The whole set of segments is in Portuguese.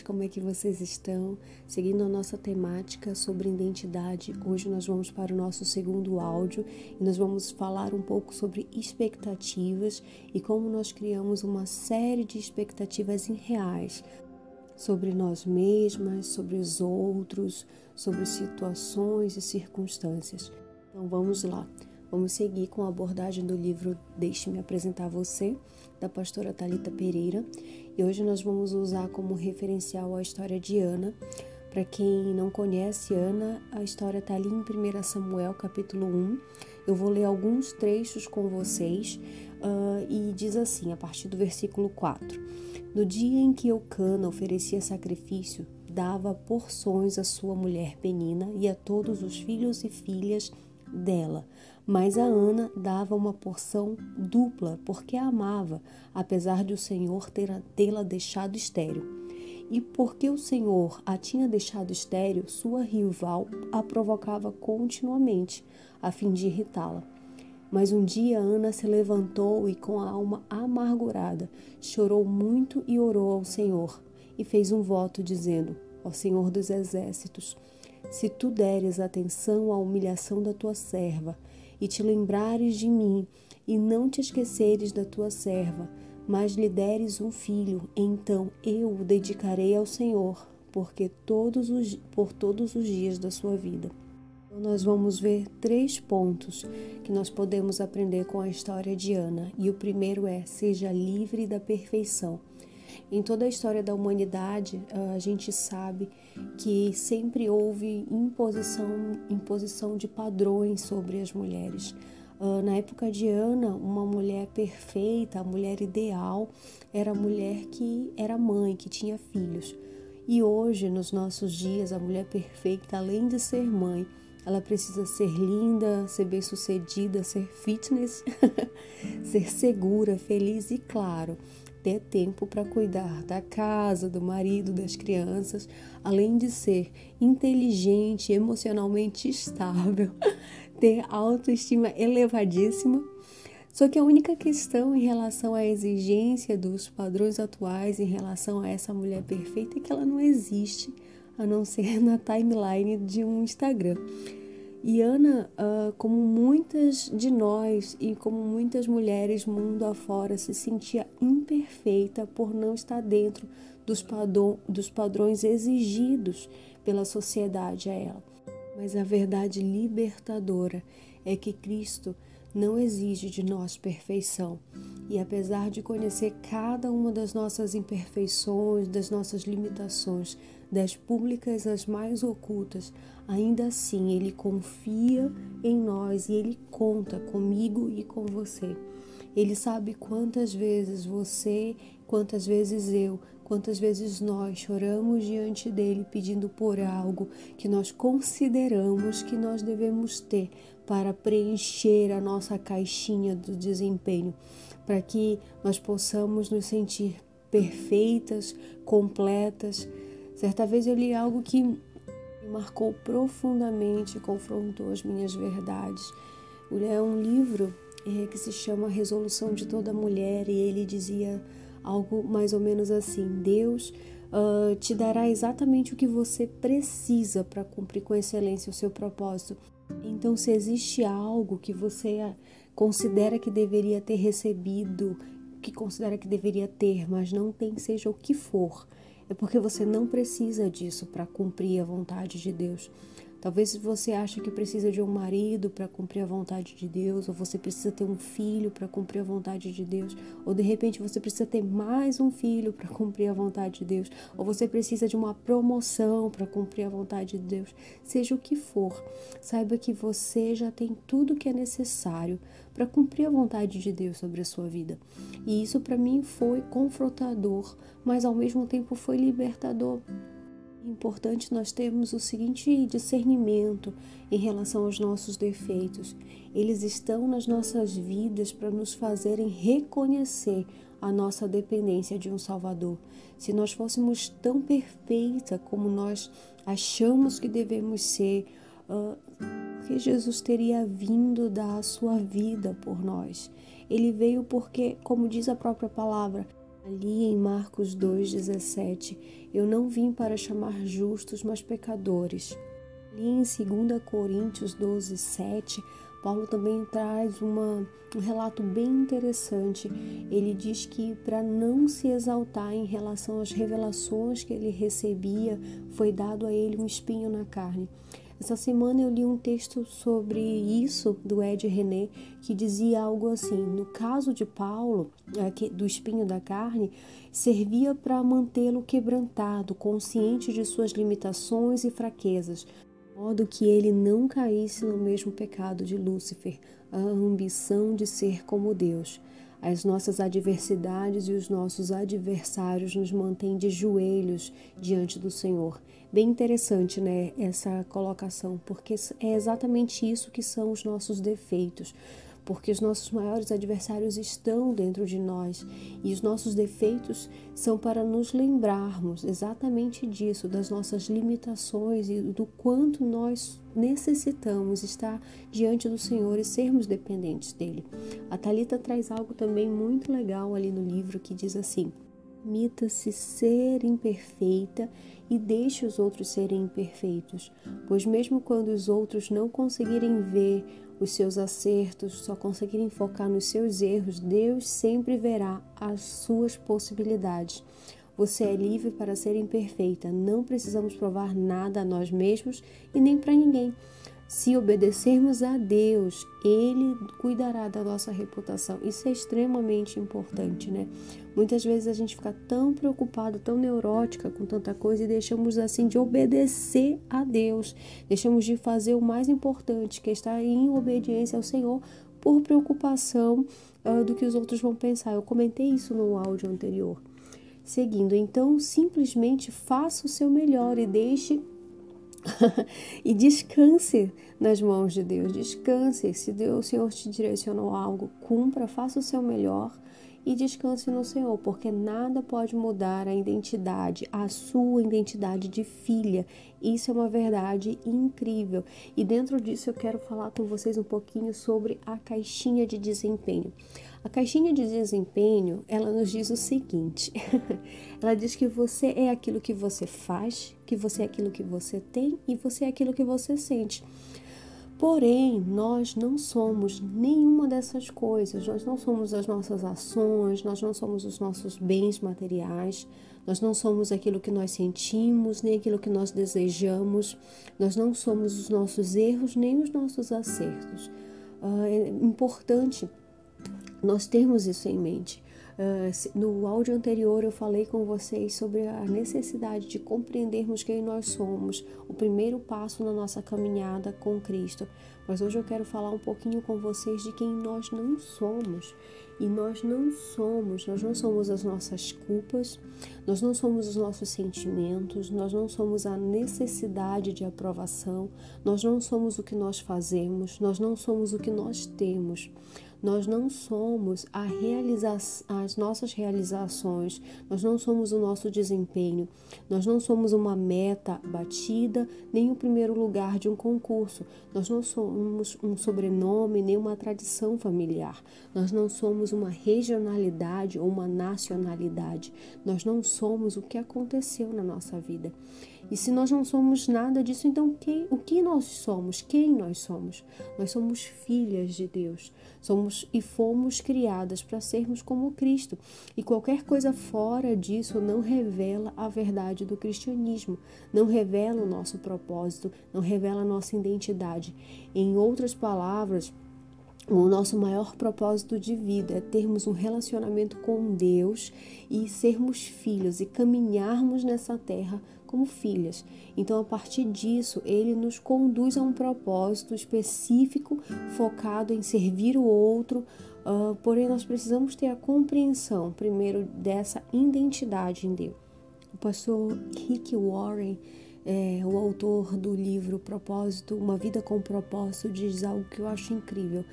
como é que vocês estão? Seguindo a nossa temática sobre identidade, hoje nós vamos para o nosso segundo áudio e nós vamos falar um pouco sobre expectativas e como nós criamos uma série de expectativas irreais sobre nós mesmas, sobre os outros, sobre situações e circunstâncias. Então vamos lá. Vamos seguir com a abordagem do livro Deixe-me apresentar você, da pastora Talita Pereira. E hoje nós vamos usar como referencial a história de Ana. Para quem não conhece Ana, a história está ali em 1 Samuel, capítulo 1. Eu vou ler alguns trechos com vocês uh, e diz assim, a partir do versículo 4. No dia em que Eucana oferecia sacrifício, dava porções à sua mulher Penina e a todos os filhos e filhas dela, mas a Ana dava uma porção dupla porque a amava, apesar de o Senhor tê-la deixado estéril. E porque o Senhor a tinha deixado estéril, sua rival a provocava continuamente, a fim de irritá-la. Mas um dia Ana se levantou e, com a alma amargurada, chorou muito e orou ao Senhor, e fez um voto, dizendo: Ó Senhor dos Exércitos, se tu deres atenção à humilhação da tua serva, e te lembrares de mim, e não te esqueceres da tua serva, mas lhe deres um filho, então eu o dedicarei ao Senhor, porque todos os, por todos os dias da sua vida. Então, nós vamos ver três pontos que nós podemos aprender com a história de Ana. E o primeiro é: seja livre da perfeição. Em toda a história da humanidade, a gente sabe que sempre houve imposição, imposição de padrões sobre as mulheres. Na época de Ana, uma mulher perfeita, a mulher ideal, era a mulher que era mãe, que tinha filhos. E hoje, nos nossos dias, a mulher perfeita, além de ser mãe, ela precisa ser linda, ser bem-sucedida, ser fitness, ser segura, feliz e, claro, ter tempo para cuidar da casa, do marido, das crianças, além de ser inteligente, emocionalmente estável, ter autoestima elevadíssima. Só que a única questão em relação à exigência dos padrões atuais em relação a essa mulher perfeita é que ela não existe, a não ser na timeline de um Instagram. E Ana, uh, como muitas de nós e como muitas mulheres mundo afora, se sentia imperfeita por não estar dentro dos, padrão, dos padrões exigidos pela sociedade a ela. Mas a verdade libertadora é que Cristo não exige de nós perfeição. E apesar de conhecer cada uma das nossas imperfeições, das nossas limitações, das públicas as mais ocultas, ainda assim Ele confia em nós e Ele conta comigo e com você. Ele sabe quantas vezes você, quantas vezes eu, quantas vezes nós choramos diante dele pedindo por algo que nós consideramos que nós devemos ter para preencher a nossa caixinha do desempenho, para que nós possamos nos sentir perfeitas, completas, Certa vez eu li algo que me marcou profundamente, confrontou as minhas verdades. É um livro é, que se chama Resolução de Toda Mulher e ele dizia algo mais ou menos assim: Deus uh, te dará exatamente o que você precisa para cumprir com excelência o seu propósito. Então, se existe algo que você considera que deveria ter recebido, que considera que deveria ter, mas não tem, seja o que for, é porque você não precisa disso para cumprir a vontade de Deus. Talvez você ache que precisa de um marido para cumprir a vontade de Deus, ou você precisa ter um filho para cumprir a vontade de Deus, ou de repente você precisa ter mais um filho para cumprir a vontade de Deus, ou você precisa de uma promoção para cumprir a vontade de Deus. Seja o que for, saiba que você já tem tudo que é necessário para cumprir a vontade de Deus sobre a sua vida. E isso para mim foi confrontador, mas ao mesmo tempo foi libertador importante nós termos o seguinte discernimento em relação aos nossos defeitos. Eles estão nas nossas vidas para nos fazerem reconhecer a nossa dependência de um Salvador. Se nós fôssemos tão perfeita como nós achamos que devemos ser, uh, que Jesus teria vindo dar a sua vida por nós. Ele veio porque, como diz a própria palavra, Ali em Marcos 2,17, eu não vim para chamar justos, mas pecadores. Ali em 2 Coríntios 12, 7, Paulo também traz uma, um relato bem interessante. Ele diz que para não se exaltar em relação às revelações que ele recebia, foi dado a ele um espinho na carne. Essa semana eu li um texto sobre isso do Ed René que dizia algo assim: no caso de Paulo, é, do espinho da carne, servia para mantê-lo quebrantado, consciente de suas limitações e fraquezas, modo que ele não caísse no mesmo pecado de Lúcifer, a ambição de ser como Deus. As nossas adversidades e os nossos adversários nos mantêm de joelhos diante do Senhor. Bem interessante, né, essa colocação, porque é exatamente isso que são os nossos defeitos porque os nossos maiores adversários estão dentro de nós e os nossos defeitos são para nos lembrarmos exatamente disso, das nossas limitações e do quanto nós necessitamos estar diante do Senhor e sermos dependentes dele. A Talita traz algo também muito legal ali no livro que diz assim: Permita-se ser imperfeita e deixe os outros serem imperfeitos, pois mesmo quando os outros não conseguirem ver os seus acertos, só conseguirem focar nos seus erros, Deus sempre verá as suas possibilidades. Você é livre para ser imperfeita, não precisamos provar nada a nós mesmos e nem para ninguém. Se obedecermos a Deus, Ele cuidará da nossa reputação. Isso é extremamente importante, né? Muitas vezes a gente fica tão preocupado, tão neurótica com tanta coisa e deixamos assim de obedecer a Deus. Deixamos de fazer o mais importante, que é estar em obediência ao Senhor, por preocupação uh, do que os outros vão pensar. Eu comentei isso no áudio anterior. Seguindo, então, simplesmente faça o seu melhor e deixe e descanse nas mãos de Deus. Descanse. Se Deus, o Senhor te direcionou algo, cumpra, faça o seu melhor e descanse no Senhor, porque nada pode mudar a identidade, a sua identidade de filha. Isso é uma verdade incrível. E dentro disso eu quero falar com vocês um pouquinho sobre a caixinha de desempenho. A caixinha de desempenho, ela nos diz o seguinte: ela diz que você é aquilo que você faz, que você é aquilo que você tem e você é aquilo que você sente. Porém, nós não somos nenhuma dessas coisas. Nós não somos as nossas ações, nós não somos os nossos bens materiais, nós não somos aquilo que nós sentimos, nem aquilo que nós desejamos, nós não somos os nossos erros, nem os nossos acertos. Uh, é importante nós termos isso em mente. Uh, no áudio anterior eu falei com vocês sobre a necessidade de compreendermos quem nós somos, o primeiro passo na nossa caminhada com Cristo. Mas hoje eu quero falar um pouquinho com vocês de quem nós não somos. E nós não somos, nós não somos as nossas culpas, nós não somos os nossos sentimentos, nós não somos a necessidade de aprovação, nós não somos o que nós fazemos, nós não somos o que nós temos. Nós não somos a realiza as nossas realizações, nós não somos o nosso desempenho, nós não somos uma meta batida, nem o primeiro lugar de um concurso, nós não somos um sobrenome, nem uma tradição familiar, nós não somos uma regionalidade ou uma nacionalidade, nós não somos o que aconteceu na nossa vida. E se nós não somos nada disso, então quem, o que nós somos? Quem nós somos? Nós somos filhas de Deus. Somos e fomos criadas para sermos como Cristo. E qualquer coisa fora disso não revela a verdade do cristianismo, não revela o nosso propósito, não revela a nossa identidade. Em outras palavras, o nosso maior propósito de vida é termos um relacionamento com Deus e sermos filhos e caminharmos nessa terra como filhas. Então, a partir disso, ele nos conduz a um propósito específico focado em servir o outro. Uh, porém, nós precisamos ter a compreensão, primeiro, dessa identidade em Deus. O pastor Rick Warren é, o autor do livro Propósito, Uma Vida com Propósito, diz algo que eu acho incrível.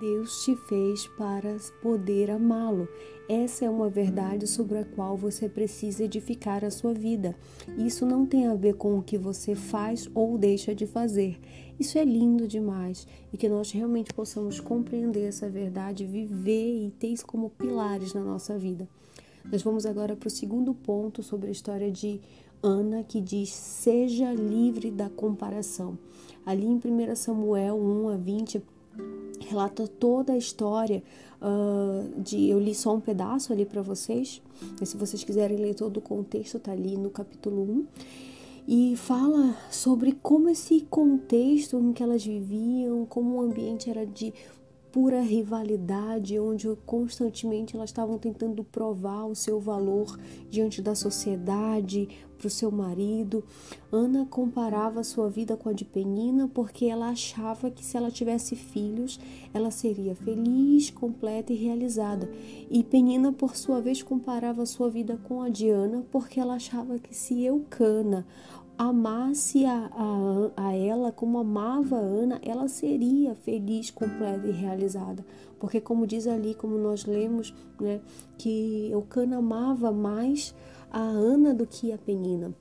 Deus te fez para poder amá-lo. Essa é uma verdade sobre a qual você precisa edificar a sua vida. Isso não tem a ver com o que você faz ou deixa de fazer. Isso é lindo demais e que nós realmente possamos compreender essa verdade, viver e ter isso como pilares na nossa vida. Nós vamos agora para o segundo ponto sobre a história de Ana, que diz: Seja livre da comparação. Ali em 1 Samuel 1 a 20, relata toda a história uh, de. Eu li só um pedaço ali para vocês, mas se vocês quiserem ler todo o contexto, tá ali no capítulo 1 e fala sobre como esse contexto em que elas viviam, como o ambiente era de pura rivalidade, onde constantemente elas estavam tentando provar o seu valor diante da sociedade, para o seu marido. Ana comparava sua vida com a de Penina porque ela achava que se ela tivesse filhos, ela seria feliz, completa e realizada. E Penina, por sua vez, comparava sua vida com a de Ana porque ela achava que se Eucana amasse a, a, a ela como amava a Ana, ela seria feliz, completa e realizada. Porque, como diz ali, como nós lemos, né, que Eucana amava mais a Ana do que a Penina.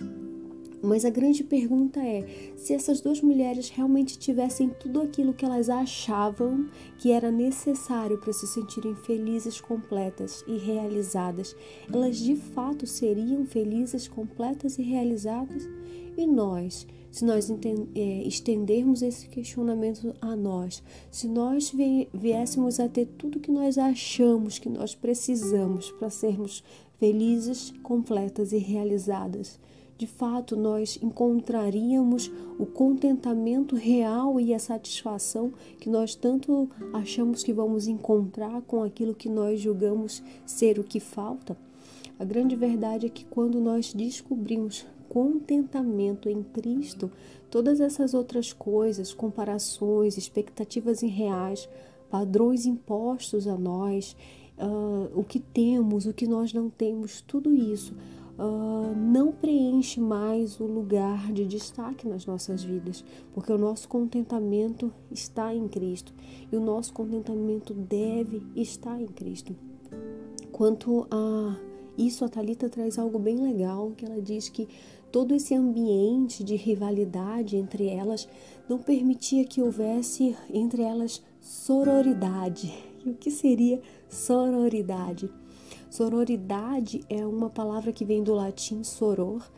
Mas a grande pergunta é: se essas duas mulheres realmente tivessem tudo aquilo que elas achavam que era necessário para se sentirem felizes, completas e realizadas, elas de fato seriam felizes, completas e realizadas? E nós, se nós é, estendermos esse questionamento a nós, se nós viéssemos a ter tudo que nós achamos que nós precisamos para sermos felizes, completas e realizadas, de fato nós encontraríamos o contentamento real e a satisfação que nós tanto achamos que vamos encontrar com aquilo que nós julgamos ser o que falta? A grande verdade é que quando nós descobrimos contentamento em Cristo, todas essas outras coisas, comparações, expectativas irreais, padrões impostos a nós, uh, o que temos, o que nós não temos, tudo isso uh, não preenche mais o lugar de destaque nas nossas vidas, porque o nosso contentamento está em Cristo e o nosso contentamento deve estar em Cristo. Quanto a isso, a Talita traz algo bem legal, que ela diz que todo esse ambiente de rivalidade entre elas não permitia que houvesse entre elas sororidade. E o que seria sororidade? Sororidade é uma palavra que vem do latim soror,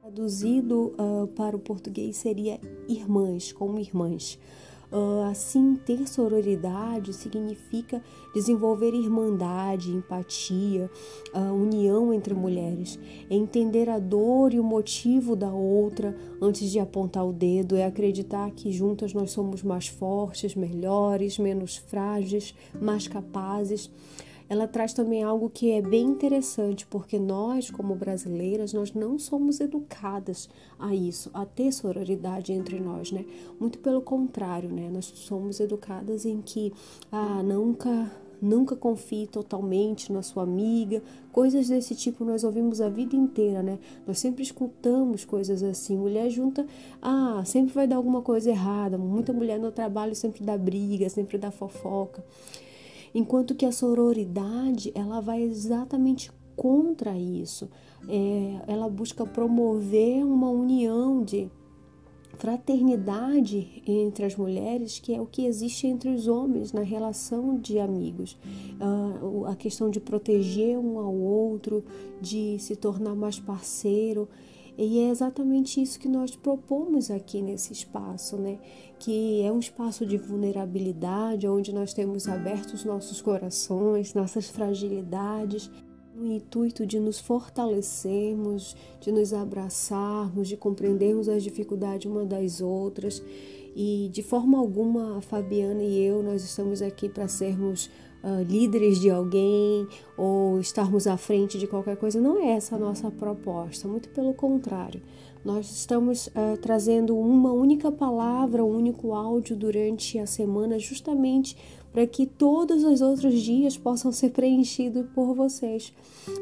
traduzido uh, para o português seria irmãs, como irmãs. Uh, assim, ter sororidade significa desenvolver irmandade, empatia, uh, união entre mulheres. É entender a dor e o motivo da outra antes de apontar o dedo, é acreditar que juntas nós somos mais fortes, melhores, menos frágeis, mais capazes ela traz também algo que é bem interessante, porque nós, como brasileiras, nós não somos educadas a isso, a ter sororidade entre nós, né? Muito pelo contrário, né? Nós somos educadas em que, ah, nunca nunca confie totalmente na sua amiga, coisas desse tipo nós ouvimos a vida inteira, né? Nós sempre escutamos coisas assim. Mulher junta, ah, sempre vai dar alguma coisa errada. Muita mulher no trabalho sempre dá briga, sempre dá fofoca enquanto que a sororidade ela vai exatamente contra isso. É, ela busca promover uma união de fraternidade entre as mulheres, que é o que existe entre os homens na relação de amigos. Uh, a questão de proteger um ao outro, de se tornar mais parceiro. E é exatamente isso que nós propomos aqui nesse espaço, né? Que é um espaço de vulnerabilidade, onde nós temos abertos nossos corações, nossas fragilidades, no intuito de nos fortalecermos, de nos abraçarmos, de compreendermos as dificuldades uma das outras. E de forma alguma, a Fabiana e eu, nós estamos aqui para sermos uh, líderes de alguém ou estarmos à frente de qualquer coisa. Não é essa a nossa proposta, muito pelo contrário. Nós estamos uh, trazendo uma única palavra, um único áudio durante a semana, justamente para que todos os outros dias possam ser preenchidos por vocês,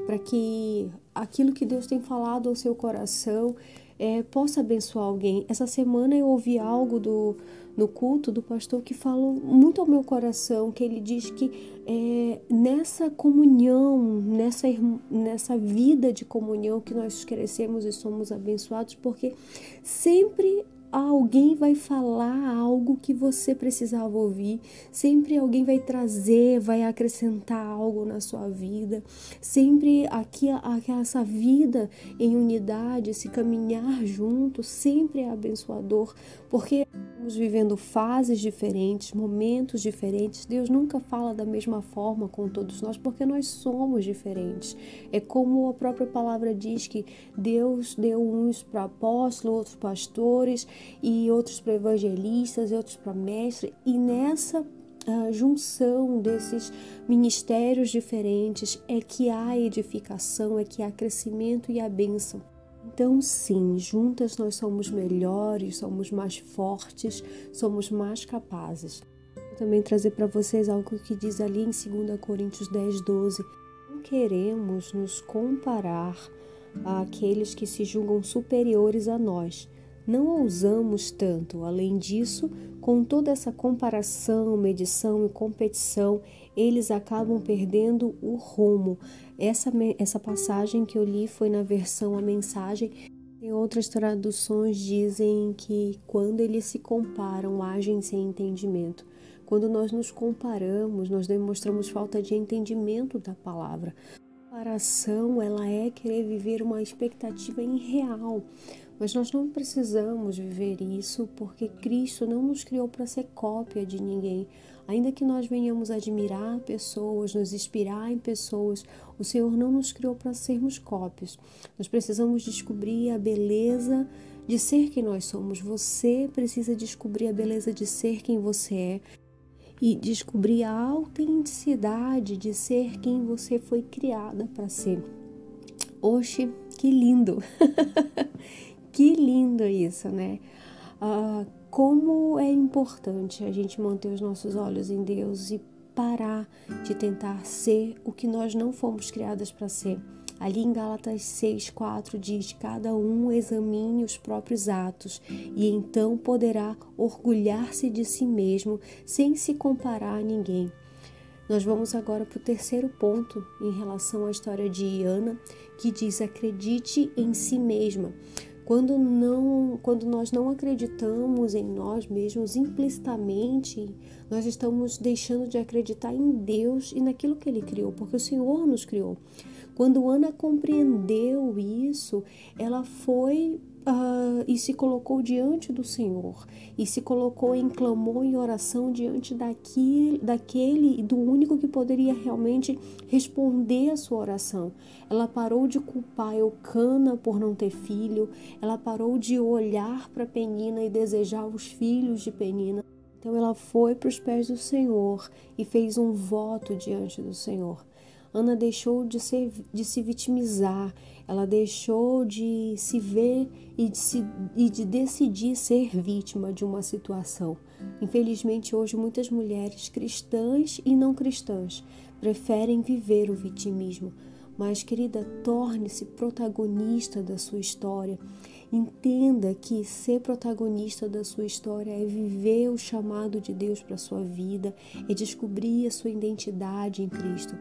para que aquilo que Deus tem falado ao seu coração é, possa abençoar alguém. Essa semana eu ouvi algo do no culto do pastor que falou muito ao meu coração, que ele diz que é, nessa comunhão, nessa, nessa vida de comunhão que nós crescemos e somos abençoados, porque sempre alguém vai falar algo que você precisava ouvir, sempre alguém vai trazer, vai acrescentar algo na sua vida, sempre aqui, aqui essa vida em unidade, esse caminhar junto, sempre é abençoador, porque estamos vivendo fases diferentes, momentos diferentes. Deus nunca fala da mesma forma com todos nós, porque nós somos diferentes. É como a própria palavra diz que Deus deu uns para apóstolos, outros pastores e outros para evangelistas e outros para mestres, e nessa a junção desses ministérios diferentes é que há edificação, é que há crescimento e a bênção. Então, sim, juntas nós somos melhores, somos mais fortes, somos mais capazes. Vou também trazer para vocês algo que diz ali em 2 Coríntios 10, 12. Não queremos nos comparar àqueles que se julgam superiores a nós. Não ousamos tanto. Além disso, com toda essa comparação, medição e competição, eles acabam perdendo o rumo. Essa, essa passagem que eu li foi na versão A Mensagem. Em outras traduções dizem que quando eles se comparam, agem sem entendimento. Quando nós nos comparamos, nós demonstramos falta de entendimento da palavra. A comparação, ela é querer viver uma expectativa irreal. Mas nós não precisamos viver isso porque Cristo não nos criou para ser cópia de ninguém. Ainda que nós venhamos admirar pessoas, nos inspirar em pessoas, o Senhor não nos criou para sermos cópias. Nós precisamos descobrir a beleza de ser quem nós somos. Você precisa descobrir a beleza de ser quem você é e descobrir a autenticidade de ser quem você foi criada para ser. Oxe, que lindo! Que lindo isso, né? Ah, como é importante a gente manter os nossos olhos em Deus e parar de tentar ser o que nós não fomos criadas para ser. Ali em Gálatas 6,4 diz: Cada um examine os próprios atos e então poderá orgulhar-se de si mesmo sem se comparar a ninguém. Nós vamos agora para o terceiro ponto em relação à história de Ana, que diz: acredite em si mesma. Quando, não, quando nós não acreditamos em nós mesmos implicitamente, nós estamos deixando de acreditar em Deus e naquilo que Ele criou, porque o Senhor nos criou. Quando Ana compreendeu isso, ela foi uh, e se colocou diante do Senhor e se colocou em clamor e oração diante daquele, daquele do único que poderia realmente responder a sua oração. Ela parou de culpar Eucana por não ter filho, ela parou de olhar para Penina e desejar os filhos de Penina. Então ela foi para os pés do Senhor e fez um voto diante do Senhor. Ana deixou de, ser, de se vitimizar, ela deixou de se ver e de, se, e de decidir ser vítima de uma situação. Infelizmente, hoje, muitas mulheres cristãs e não cristãs preferem viver o vitimismo. Mas, querida, torne-se protagonista da sua história. Entenda que ser protagonista da sua história é viver o chamado de Deus para a sua vida, é descobrir a sua identidade em Cristo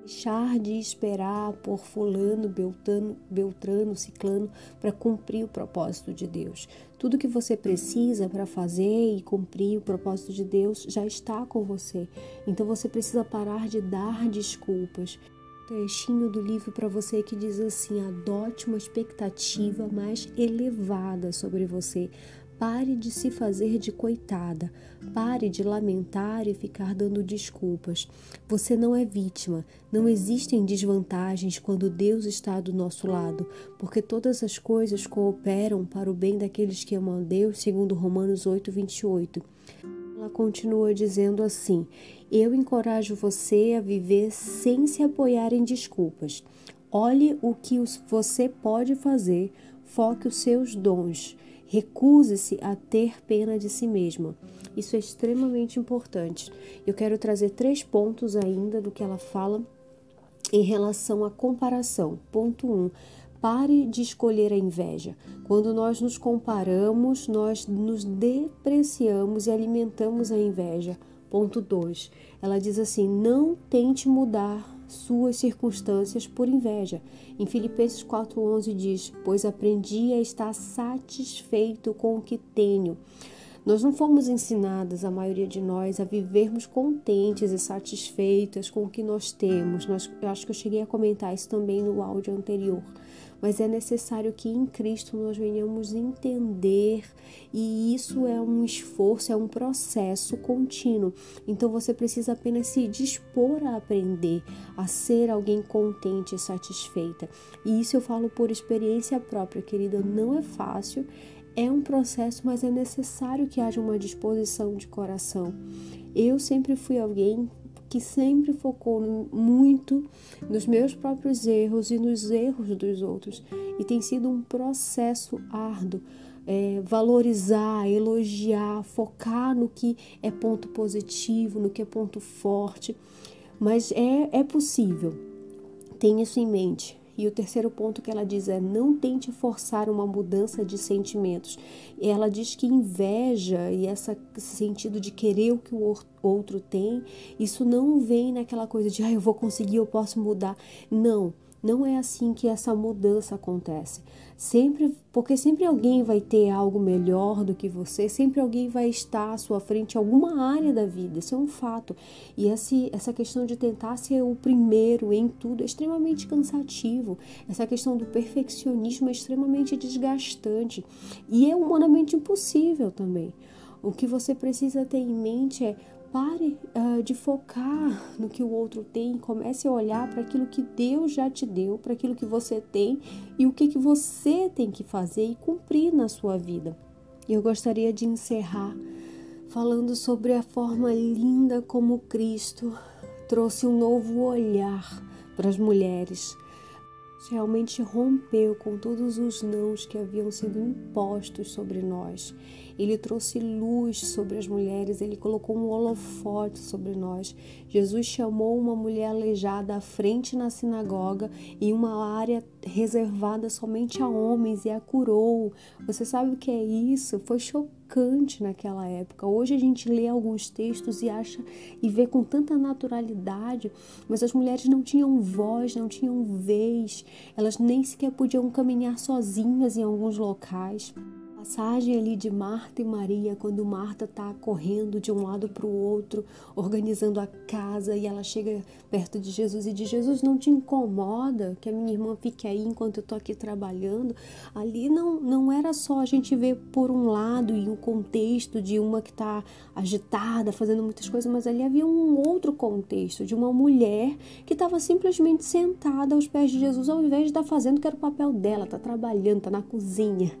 deixar de esperar por fulano, beltano, beltrano, ciclano para cumprir o propósito de Deus. Tudo que você precisa para fazer e cumprir o propósito de Deus já está com você. Então você precisa parar de dar desculpas. Trechinho do livro para você que diz assim: adote uma expectativa mais elevada sobre você. Pare de se fazer de coitada. Pare de lamentar e ficar dando desculpas. Você não é vítima. Não existem desvantagens quando Deus está do nosso lado, porque todas as coisas cooperam para o bem daqueles que amam a Deus, segundo Romanos 8, 28. Ela continua dizendo assim: Eu encorajo você a viver sem se apoiar em desculpas. Olhe o que você pode fazer, foque os seus dons. Recuse-se a ter pena de si mesma. Isso é extremamente importante. Eu quero trazer três pontos ainda do que ela fala em relação à comparação. Ponto 1. Um, pare de escolher a inveja. Quando nós nos comparamos, nós nos depreciamos e alimentamos a inveja. Ponto 2. Ela diz assim: não tente mudar suas circunstâncias por inveja. Em Filipenses 4:11 diz: "Pois aprendi a estar satisfeito com o que tenho." Nós não fomos ensinadas, a maioria de nós, a vivermos contentes e satisfeitas com o que nós temos. Nós, eu acho que eu cheguei a comentar isso também no áudio anterior mas é necessário que em Cristo nós venhamos entender, e isso é um esforço, é um processo contínuo. Então você precisa apenas se dispor a aprender, a ser alguém contente e satisfeita. E isso eu falo por experiência própria, querida, não é fácil. É um processo, mas é necessário que haja uma disposição de coração. Eu sempre fui alguém que sempre focou muito nos meus próprios erros e nos erros dos outros. E tem sido um processo árduo. É, valorizar, elogiar, focar no que é ponto positivo, no que é ponto forte. Mas é, é possível. Tenha isso em mente. E o terceiro ponto que ela diz é: não tente forçar uma mudança de sentimentos. Ela diz que inveja e essa, esse sentido de querer o que o outro tem, isso não vem naquela coisa de, ah, eu vou conseguir, eu posso mudar. Não. Não é assim que essa mudança acontece. Sempre, porque sempre alguém vai ter algo melhor do que você, sempre alguém vai estar à sua frente em alguma área da vida. Isso é um fato. E esse, essa questão de tentar ser o primeiro em tudo é extremamente cansativo. Essa questão do perfeccionismo é extremamente desgastante e é humanamente impossível também. O que você precisa ter em mente é Pare uh, de focar no que o outro tem, comece a olhar para aquilo que Deus já te deu, para aquilo que você tem e o que, que você tem que fazer e cumprir na sua vida. Eu gostaria de encerrar falando sobre a forma linda como Cristo trouxe um novo olhar para as mulheres realmente rompeu com todos os nãos que haviam sido impostos sobre nós. Ele trouxe luz sobre as mulheres, ele colocou um holofote sobre nós. Jesus chamou uma mulher aleijada à frente na sinagoga em uma área reservada somente a homens e a curou. Você sabe o que é isso? Foi chocante naquela época. Hoje a gente lê alguns textos e acha e vê com tanta naturalidade, mas as mulheres não tinham voz, não tinham vez, elas nem sequer podiam caminhar sozinhas em alguns locais passagem ali de Marta e Maria, quando Marta está correndo de um lado para o outro, organizando a casa, e ela chega perto de Jesus e diz: Jesus, não te incomoda que a minha irmã fique aí enquanto eu estou aqui trabalhando? Ali não, não era só a gente ver por um lado e um contexto de uma que está agitada, fazendo muitas coisas, mas ali havia um outro contexto de uma mulher que estava simplesmente sentada aos pés de Jesus, ao invés de estar tá fazendo que era o papel dela, está trabalhando, está na cozinha.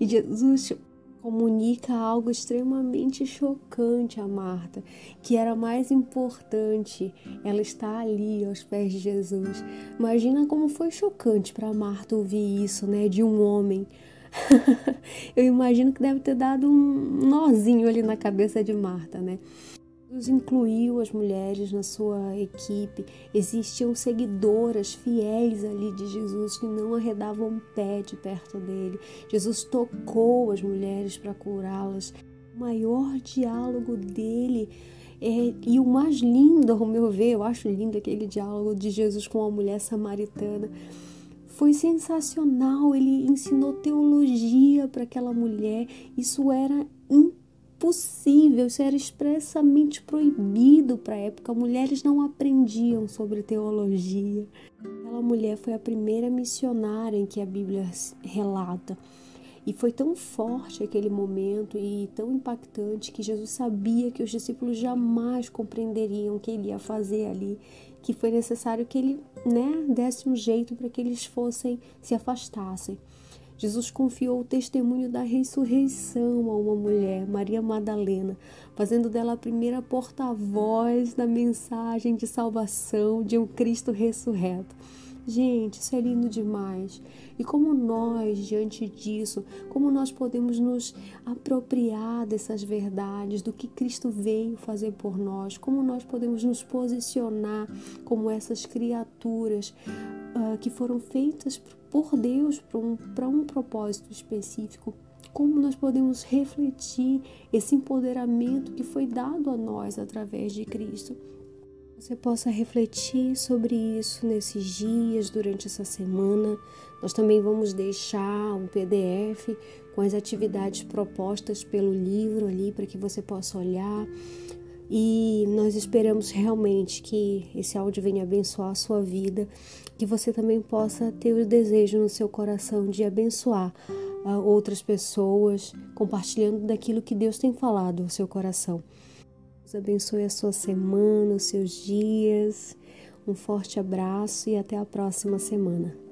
E Jesus comunica algo extremamente chocante a Marta, que era mais importante ela estar ali aos pés de Jesus. Imagina como foi chocante para Marta ouvir isso, né, de um homem. Eu imagino que deve ter dado um nozinho ali na cabeça de Marta, né? Jesus incluiu as mulheres na sua equipe. Existiam seguidoras fiéis ali de Jesus que não arredavam pé de perto dele. Jesus tocou as mulheres para curá-las. O maior diálogo dele é, e o mais lindo, ao meu ver, eu acho lindo aquele diálogo de Jesus com a mulher samaritana. Foi sensacional, ele ensinou teologia para aquela mulher. Isso era incrível possível, isso era expressamente proibido para a época. Mulheres não aprendiam sobre teologia. Aquela mulher foi a primeira missionária em que a Bíblia relata. E foi tão forte aquele momento e tão impactante que Jesus sabia que os discípulos jamais compreenderiam o que ele ia fazer ali, que foi necessário que ele né, desse um jeito para que eles fossem, se afastassem. Jesus confiou o testemunho da ressurreição a uma mulher, Maria Madalena, fazendo dela a primeira porta-voz da mensagem de salvação de um Cristo ressurreto. Gente, isso é lindo demais. E como nós, diante disso, como nós podemos nos apropriar dessas verdades, do que Cristo veio fazer por nós, como nós podemos nos posicionar como essas criaturas uh, que foram feitas por Deus para um, um propósito específico. Como nós podemos refletir esse empoderamento que foi dado a nós através de Cristo. Você possa refletir sobre isso nesses dias, durante essa semana. Nós também vamos deixar um PDF com as atividades propostas pelo livro ali para que você possa olhar. E nós esperamos realmente que esse áudio venha abençoar a sua vida, que você também possa ter o desejo no seu coração de abençoar uh, outras pessoas, compartilhando daquilo que Deus tem falado no seu coração. Deus abençoe a sua semana, os seus dias. Um forte abraço e até a próxima semana.